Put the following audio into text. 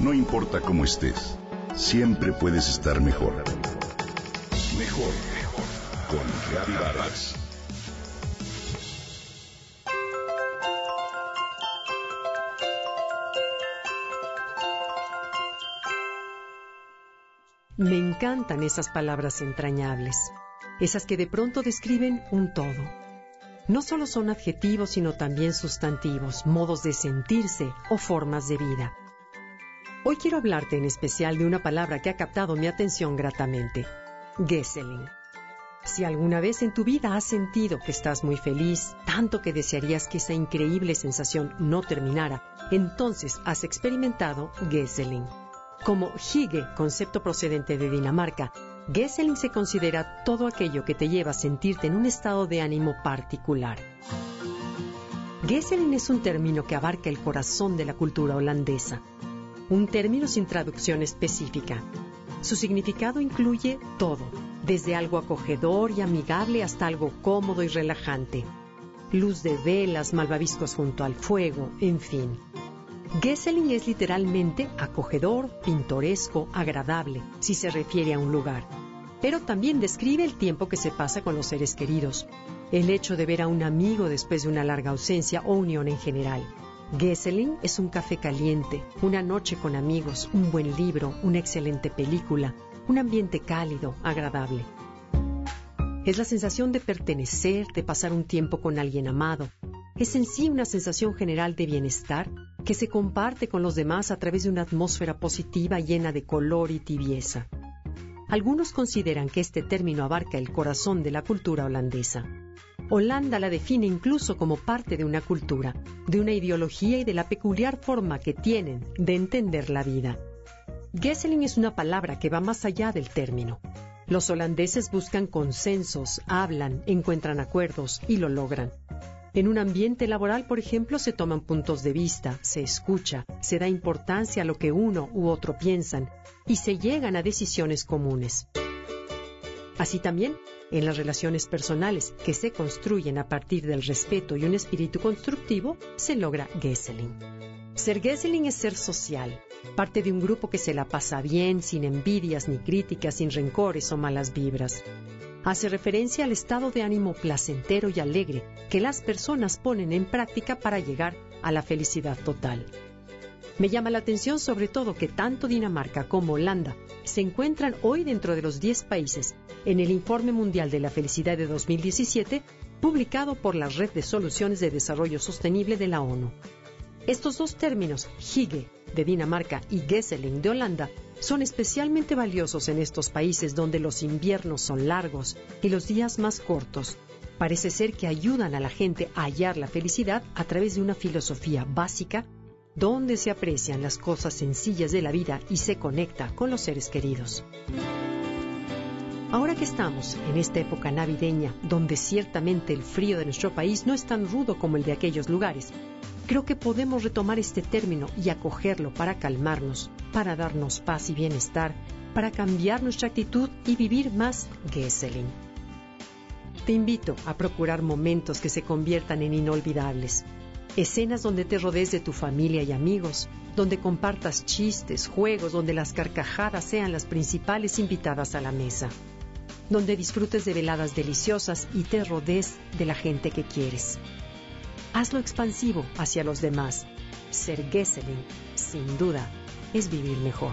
No importa cómo estés, siempre puedes estar mejor. Mejor, mejor. Con Vargas. Me encantan esas palabras entrañables, esas que de pronto describen un todo. No solo son adjetivos, sino también sustantivos, modos de sentirse o formas de vida. Hoy quiero hablarte en especial de una palabra que ha captado mi atención gratamente, Gesseling. Si alguna vez en tu vida has sentido que estás muy feliz, tanto que desearías que esa increíble sensación no terminara, entonces has experimentado Gesseling. Como Hygge, concepto procedente de Dinamarca, Gesseling se considera todo aquello que te lleva a sentirte en un estado de ánimo particular. Gesseling es un término que abarca el corazón de la cultura holandesa, un término sin traducción específica. Su significado incluye todo, desde algo acogedor y amigable hasta algo cómodo y relajante. Luz de velas, malvaviscos junto al fuego, en fin. Gesseling es literalmente acogedor, pintoresco, agradable, si se refiere a un lugar. Pero también describe el tiempo que se pasa con los seres queridos, el hecho de ver a un amigo después de una larga ausencia o unión en general. Gesseling es un café caliente, una noche con amigos, un buen libro, una excelente película, un ambiente cálido, agradable. Es la sensación de pertenecer, de pasar un tiempo con alguien amado. Es en sí una sensación general de bienestar que se comparte con los demás a través de una atmósfera positiva llena de color y tibieza. Algunos consideran que este término abarca el corazón de la cultura holandesa. Holanda la define incluso como parte de una cultura, de una ideología y de la peculiar forma que tienen de entender la vida. Gesseling es una palabra que va más allá del término. Los holandeses buscan consensos, hablan, encuentran acuerdos y lo logran. En un ambiente laboral, por ejemplo, se toman puntos de vista, se escucha, se da importancia a lo que uno u otro piensan y se llegan a decisiones comunes. Así también, en las relaciones personales que se construyen a partir del respeto y un espíritu constructivo, se logra Gesseling. Ser Gesseling es ser social, parte de un grupo que se la pasa bien, sin envidias ni críticas, sin rencores o malas vibras hace referencia al estado de ánimo placentero y alegre que las personas ponen en práctica para llegar a la felicidad total. Me llama la atención sobre todo que tanto Dinamarca como Holanda se encuentran hoy dentro de los 10 países en el Informe Mundial de la Felicidad de 2017 publicado por la Red de Soluciones de Desarrollo Sostenible de la ONU. Estos dos términos, Hygge de Dinamarca y Gesseling de Holanda, son especialmente valiosos en estos países donde los inviernos son largos y los días más cortos. Parece ser que ayudan a la gente a hallar la felicidad a través de una filosofía básica donde se aprecian las cosas sencillas de la vida y se conecta con los seres queridos. Ahora que estamos en esta época navideña, donde ciertamente el frío de nuestro país no es tan rudo como el de aquellos lugares, creo que podemos retomar este término y acogerlo para calmarnos, para darnos paz y bienestar, para cambiar nuestra actitud y vivir más Gesseling. Te invito a procurar momentos que se conviertan en inolvidables. Escenas donde te rodees de tu familia y amigos, donde compartas chistes, juegos, donde las carcajadas sean las principales invitadas a la mesa, donde disfrutes de veladas deliciosas y te rodees de la gente que quieres. Hazlo expansivo hacia los demás. Ser Gesseling, sin duda, es vivir mejor.